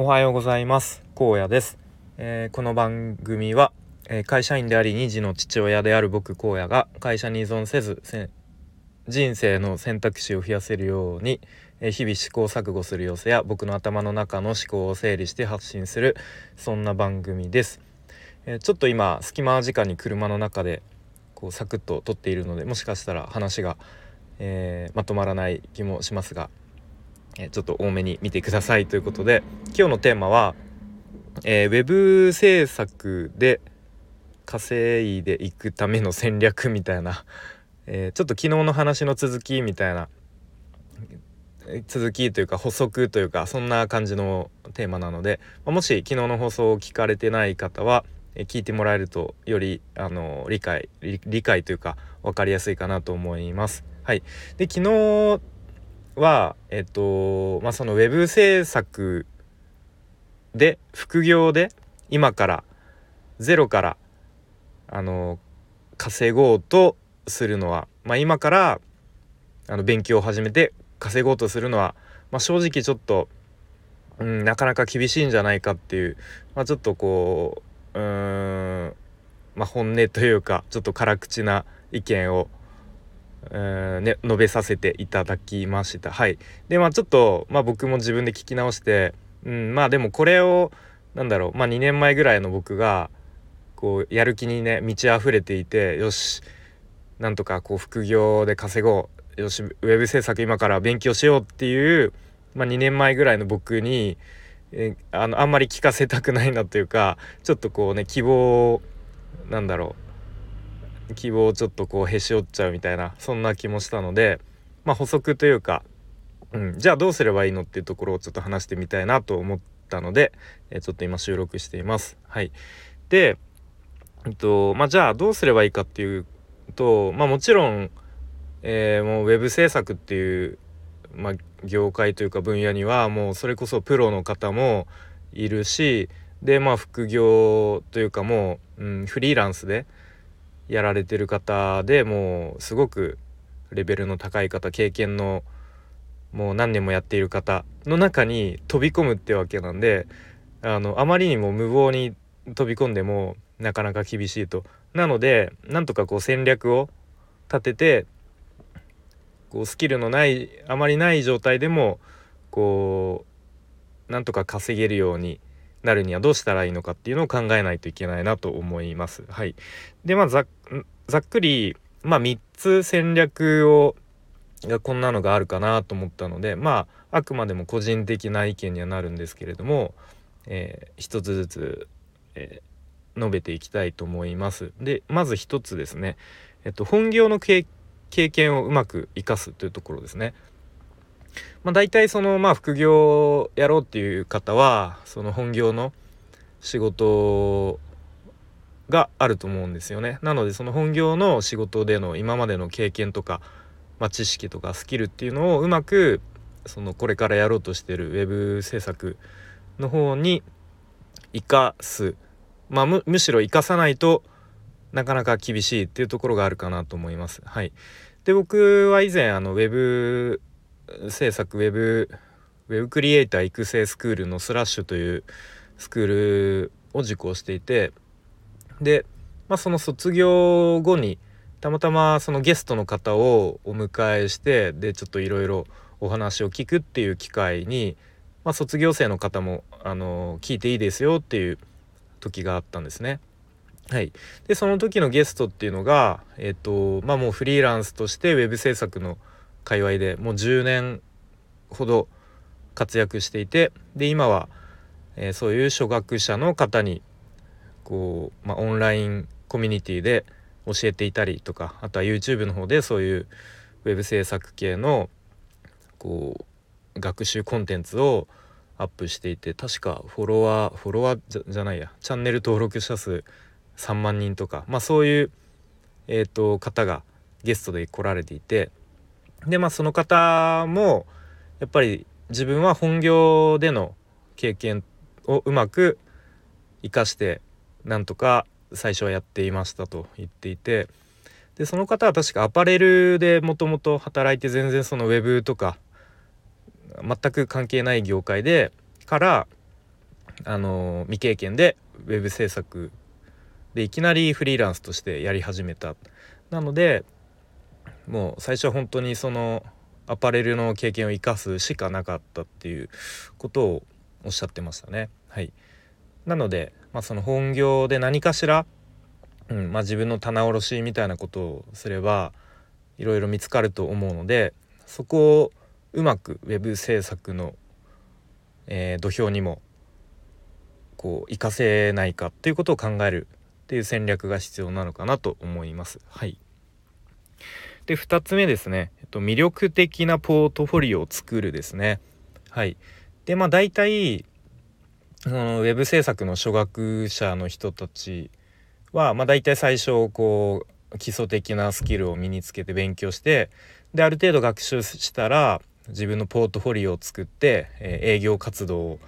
おはようございます。荒野です、えー、この番組は、えー、会社員であり2児の父親である僕荒野が会社に依存せず人生の選択肢を増やせるように、えー、日々試行錯誤する様子や僕の頭の中の思考を整理して発信するそんな番組です、えちょっと今隙間時間に車の中でこうサクッと撮っているのでもしかしたら話が、えまとまらない気もしますがえちょっと多めに見てくださいということで今日のテーマは、えー、ウェブ制作で稼いでいくための戦略みたいな、えー、ちょっと昨日の話の続きみたいな続きというか補足というかそんな感じのテーマなのでもし昨日の放送を聞かれてない方は聞いてもらえるとよりあの理解理解というか分かりやすいかなと思います。はい、で昨日はえっとまあそのウェブ制作で副業で今からゼロからあの稼ごうとするのは、まあ、今からあの勉強を始めて稼ごうとするのは、まあ、正直ちょっと、うん、なかなか厳しいんじゃないかっていう、まあ、ちょっとこううん、まあ、本音というかちょっと辛口な意見をえ、ね、述べさせていただきました。はい、でまあちょっと、まあ、僕も自分で聞き直して、うん、まあでもこれをなんだろう、まあ、2年前ぐらいの僕がこうやる気にね満ち溢れていてよしなんとかこう副業で稼ごうよしウェブ制作今から勉強しようっていう、まあ、2年前ぐらいの僕にえあのあんまり聞かせたくないなというかちょっとこうね希望なんだろう希望をちょっとこうへし折っちゃうみたいなそんな気もしたのでまあ補足というか、うん、じゃあどうすればいいのっていうところをちょっと話してみたいなと思ったので、えちょっと今収録しています。はい、で、えっとまあ、じゃあどうすればいいかっていうと、まあ、もちろん、えー、もうウェブ制作っていう、まあ、業界というか分野にはもうそれこそプロの方もいるしでまあ副業というかもう、うん、フリーランスでやられてる方でもうすごくレベルの高い方経験のもう何年もやっている方の中に飛び込むってわけなんであのあまりにも無謀に飛び込んでもなかなか厳しいと。なのでなんとかこう戦略を立ててこうスキルのないあまりない状態でもこうなんとか稼げるようになるにはどうしたらいいのかっていうのを考えないといけないなと思います。はい、でまあざっくり、まあ、3つ戦略をがこんなのがあるかなと思ったのでまああくまでも個人的な意見にはなるんですけれども、えー、一つずつ、えー、述べていきたいと思います。でまず一つですね、えっと、本業の経験をうまく生かすというところですね。まあ、大体そのまあ副業やろうっていう方はその本業の仕事があると思うんですよね。なのでその本業の仕事での今までの経験とか、まあ、知識とかスキルっていうのをうまくそのこれからやろうとしてるウェブ制作の方に生かす、まあ、むむしろ生かさないとなかなか厳しいっていうところがあるかなと思います。はい、で僕は以前あのウェブ制作ウェブウェブクリエイター育成スクールのスラッシュというスクールを受講していてで、まあ、その卒業後にたまたまそのゲストの方をお迎えしてでちょっといろいろお話を聞くっていう機会に、まあ、卒業生の方もあの聞いていいですよっていう時があったんですね。はい、でその時のゲストっていうのが、えっとまあ、もうフリーランスとしてウェブ制作の界隈でもう10年ほど活躍していてで今は、えー、そういう初学者の方にこう、まあ、オンラインコミュニティで教えていたりとかあとは YouTube の方でそういうウェブ制作系のこう学習コンテンツをアップしていて確かフォロワーフォロワーじゃないやチャンネル登録者数3万人とかまあそういう、えーと方がゲストで来られていてでまあその方もやっぱり自分は本業での経験をうまく生かしてなんとか最初はやっていましたと言っていてでその方は確かアパレルでもともと働いて全然そのウェブとか全く関係ない業界でからあの未経験でウェブ制作でいきなりフリーランスとしてやり始めた。なのでもう最初は本当にそのアパレルの経験を生かすしかなかったっていうことをおっしゃってましたね。はい、なので、まあ、その本業で何かしら、うんまあ、自分の棚卸しみたいなことをすればいろいろ見つかると思うのでそこをうまく web 制作の、えー、土俵にもこう活かせないかっていうことを考えるっていう戦略が必要なのかなと思います。はい、で2つ目ですね、えっと、魅力的なポートフォリオを作るですね。はい、でまあ大体そのウェブ制作の初学者の人たちは、まあ、大体最初こう基礎的なスキルを身につけて勉強してである程度学習したら自分のポートフォリオを作って、えー、営業活動を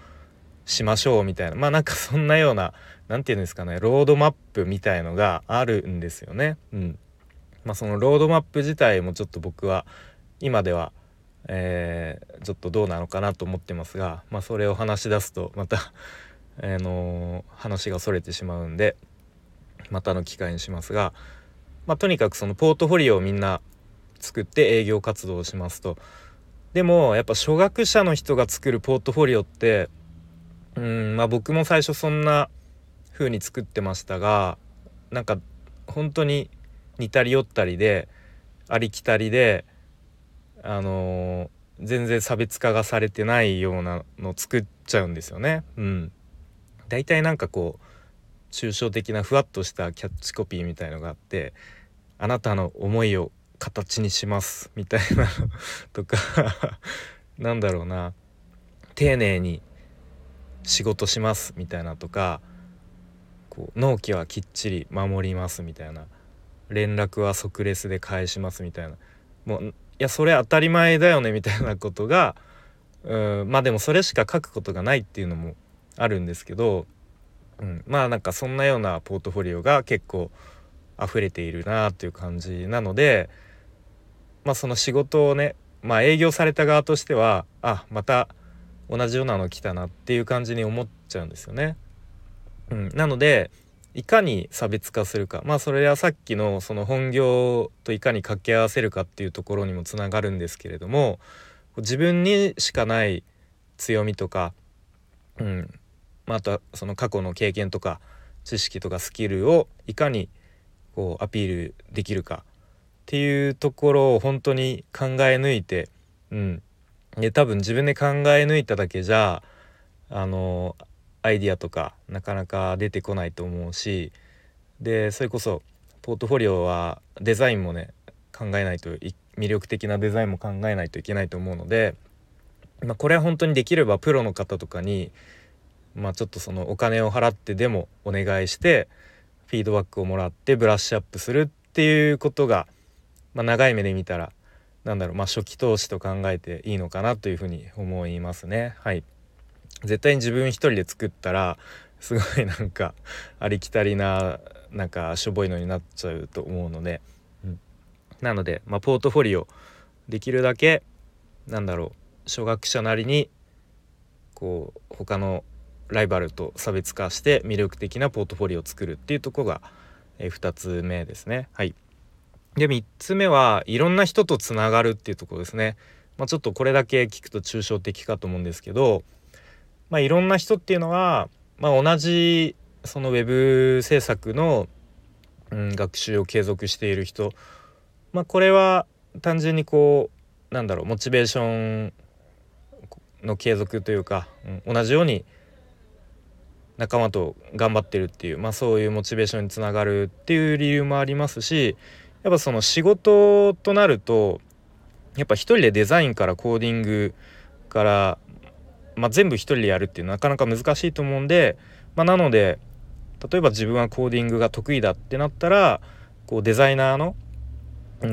しましょうみたいなまあなんかそんなような何て言うんですかねロードマップみたいのがあるんですよね。うん、まあそのロードマップ自体もちょっと僕は今では、えー、ちょっとどうなのかなと思ってますが、まあ、それを話し出すとまた あのー、話がそれてしまうんでまたの機会にしますが、まあ、とにかくそのポートフォリオをみんな作って営業活動をしますと。でもやっぱ初学者の人が作るポートフォリオってうんまあ僕も最初そんな風に作ってましたがなんか本当に似たり寄ったりでありきたりであのー、全然差別化がされてないようなの作っちゃうんですよね。うん、大体なんかこう抽象的なふわっとしたキャッチコピーみたいのがあって「あなたの思いを形にします」みたいなのとか なんだろうな。丁寧に仕事しますみたいなとかこう納期はきっちり守りますみたいな。連絡は即レスで返しますみたいなもういやそれ当たり前だよねみたいなことがうんまあでもそれしか書くことがないっていうのもあるんですけど、うん、まあなんかそんなようなポートフォリオが結構溢れているなっていう感じなのでまあその仕事をねまあ営業された側としてはあまた同じようなの来たなっていう感じに思っちゃうんですよね。うん、なのでいかに差別化するか。まあそれはさっきのその本業といかに掛け合わせるかっていうところにもつながるんですけれども自分にしかない強みとか、うん。まあ、あとはその過去の経験とか知識とかスキルをいかにこうアピールできるかっていうところを本当に考え抜いて、うん、で多分自分で考え抜いただけじゃあのアイディアとかなかなか出てこないと思うしでそれこそポートフォリオはデザインもね考えないと魅力的なデザインも考えないといけないと思うので、まあ、これは本当にできればプロの方とかに、まあ、ちょっとそのお金を払ってでもお願いしてフィードバックをもらってブラッシュアップするっていうことが、まあ、長い目で見たらなんだろうま初期投資と考えていいのかなというふうに思いますね。はい。絶対に自分一人で作ったらすごいなんかありきたりななんかしょぼいのになっちゃうと思うので、うん、なので、まあ、ポートフォリオできるだけなんだろう初学者なりにこう他のライバルと差別化して魅力的なポートフォリオを作るっていうとこが、えー、2つ目ですねはい。で3つ目はいろんな人とつながるっていうとこですね。まあ、ちょっとこれだけ聞くと抽象的かと思うんですけど、まあ、いろんな人っていうのは、まあ、同じそのウェブ制作の、うん、学習を継続している人、まあ、これは単純にこうなんだろうモチベーションの継続というか、うん、同じように仲間と頑張ってるっていう、まあ、そういうモチベーションにつながるっていう理由もありますしやっぱその仕事となるとやっぱ一人でデザインからコーディングから、まあ、全部一人でやるっていうのはなかなか難しいと思うんで、まあ、なので例えば自分はコーディングが得意だってなったらこうデザイナーの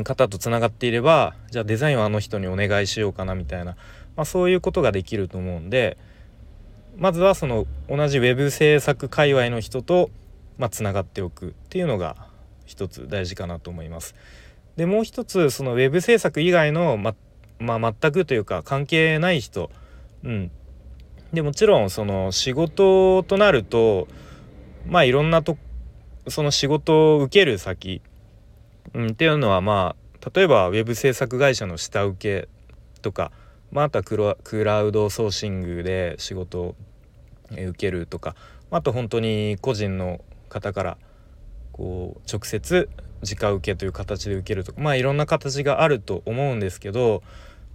方とつながっていればじゃあデザインはあの人にお願いしようかなみたいな、まあ、そういうことができると思うんでまずはその同じ web 制作界隈の人とまあつながっておくっていうのが一つ大事かなと思います。でもう一つそのウェブ制作以外のままあ、全くというか関係ない人、うんでもちろんその仕事となるとまあいろんなとその仕事を受ける先、うん、っていうのはまあ例えばウェブ制作会社の下請けとか、まあ、あとはクラウドソーシングで仕事を受けるとかあと本当に個人の方からこう直接直受けという形で受けるとかまあいろんな形があると思うんですけど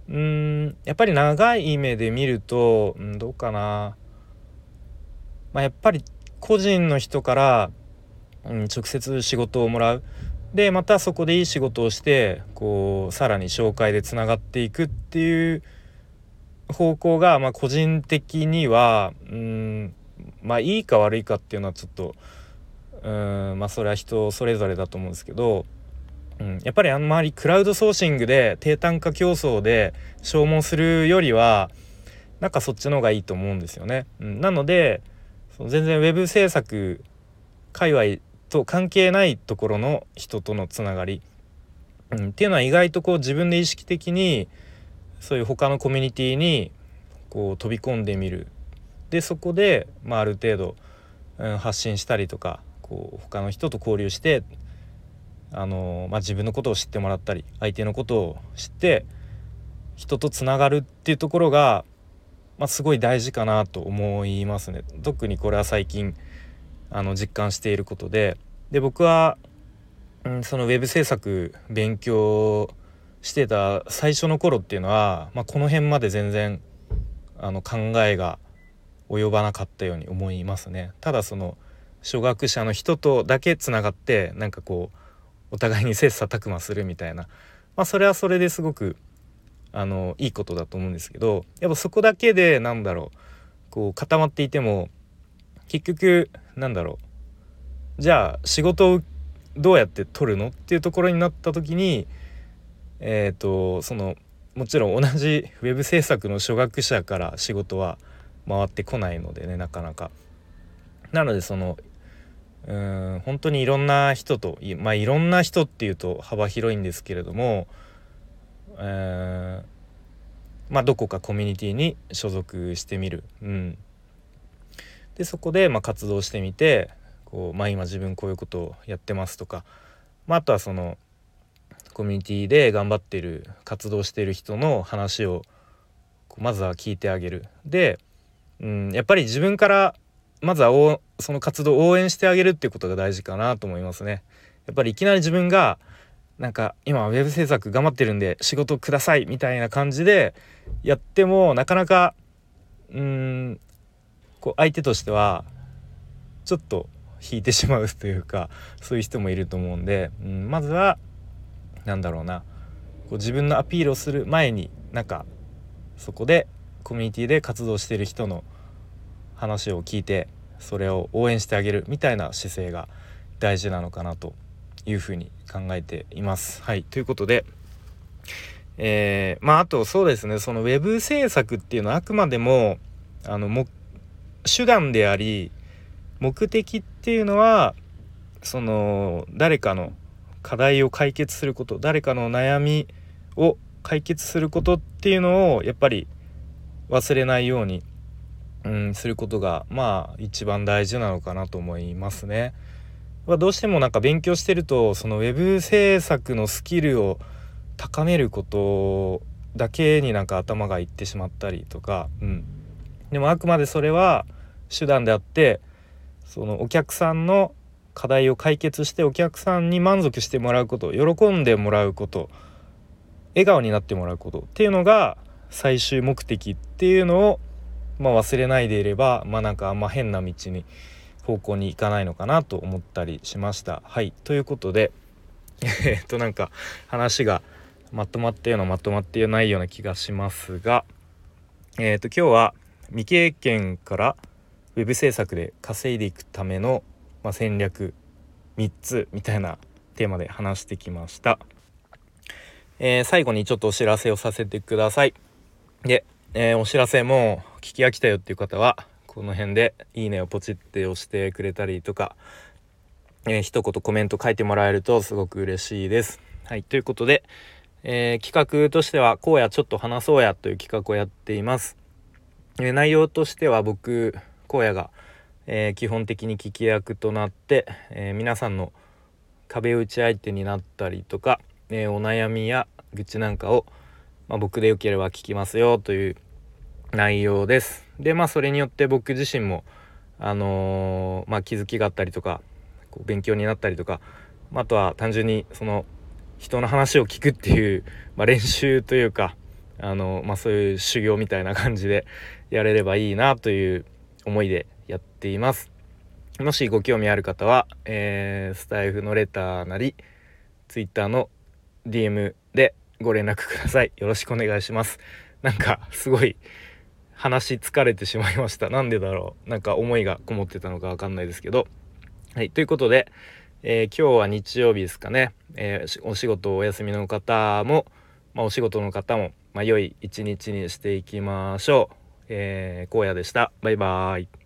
うんやっぱり長い目で見ると、うん、どうかな、まあ、やっぱり個人の人から、うん、直接仕事をもらう。でまたそこでいい仕事をしてこうさらに紹介でつながっていくっていう方向が、まあ、個人的にはうんまあいいか悪いかっていうのはちょっとうんまあそれは人それぞれだと思うんですけど、うん、やっぱりあんまりクラウドソーシングで低単価競争で消耗するよりはなんかそっちの方がいいと思うんですよね。うん、なのでその全然 web 制作界隈と関係ないところの人とのつながり、うん、っていうのは意外とこう自分で意識的にそういう他のコミュニティにこう飛び込んでみる。でそこで、まあ、ある程度、うん、発信したりとかこう他の人と交流してあの、まあ、自分のことを知ってもらったり相手のことを知って人とつながるっていうところが、まあ、すごい大事かなと思いますね。特にこれは最近あの実感していることでで僕は、うん、そのウェブ制作勉強してた最初の頃っていうのは、まあ、この辺まで全然あの考えが及ばなかったように思いますね。ただその初学者の人とだけつながってなんかこうお互いに切磋琢磨するみたいな、まあ、それはそれですごくあのいいことだと思うんですけどやっぱそこだけでなんだろうこう固まっていても結局なんだろうじゃあ仕事をどうやって取るの？っていうところになった時にえっ、ー、とそのもちろん同じウェブ制作の初学者から仕事は回ってこないのでねなかなか。なのでそのうん本当にいろんな人とまあいろんな人っていうと幅広いんですけれども、えー、まあどこかコミュニティに所属してみる。うん、でそこでまあ活動してみてこう、まあ、今自分こういうことをやってますとか、まあ、あとはそのコミュニティで頑張ってる活動してる人の話をまずは聞いてあげる。で、うん、やっぱり自分からまずはその活動を応援してあげるっていうことが大事かなと思いますね。やっぱりいきなり自分がなんか今ウェブ制作頑張ってるんで仕事くださいみたいな感じでやってもなかなかうんこう相手としてはちょっと引いてしまうというかそういう人もいると思うんで、うん、まずは何だろうなこう自分のアピールをする前になんかそこでコミュニティで活動してる人の話を聞いてそれを応援してあげるみたいな姿勢が大事なのかなというふうに考えています。はいということで、えー、まああとそうですねそのウェブ制作っていうのはあくまでもあのも手段であり目的っていうのはその誰かの課題を解決すること誰かの悩みを解決することっていうのをやっぱり忘れないようにうん、することがまあ一番大事なのかなと思いますね。どうしてもなんか勉強してるとそのウェブ制作のスキルを高めることだけになんか頭がいってしまったりとか、うん、でもあくまでそれは手段であってそのお客さんの課題を解決してお客さんに満足してもらうこと喜んでもらうこと笑顔になってもらうことっていうのが最終目的っていうのをまあ、忘れないでいればまあなんかあんま変な道に方向に行かないのかなと思ったりしました。はいということで えっとなんか話がまとまったようなまとまってないような気がしますがえっ、ー、と今日は未経験からウェブ制作で稼いでいくための、まあ、戦略3つみたいなテーマで話してきました。えー、最後にちょっとお知らせをさせてください。で、えー、お知らせも聞き飽きたよっていう方はこの辺で「いいね」をポチって押してくれたりとか、えー、一言コメント書いてもらえるとすごく嬉しいです。はいということで、えー、企画としては「こうやちょっと話そうや」という企画をやっています。えー、内容としては僕荒野が、えー、基本的に聞き役となって、えー、皆さんの壁打ち相手になったりとか、えお悩みや愚痴なんかを、まあ、僕でよければ聞きますよという内容です。でまあそれによって僕自身もあのまあ、気づきがあったりとかこう勉強になったりとか、まあ、とは単純にその人の話を聞くっていう、まあ、練習というかあの、まあ、そういう修行みたいな感じでやれればいいなという思いでやっています。もしご興味ある方は、えー、スタイフのレターなり Twitter の DM でご連絡ください。よろしくお願いします。なんかすごい話疲れてしまいました。なんでだろう。なんか思いがこもってたのかわかんないですけど。はい、ということで、えー、今日は日曜日ですかね。えー、お仕事お休みの方も、まあ、お仕事の方も、まあ、良い一日にしていきましょう。えー、荒野でした。バイバーイ。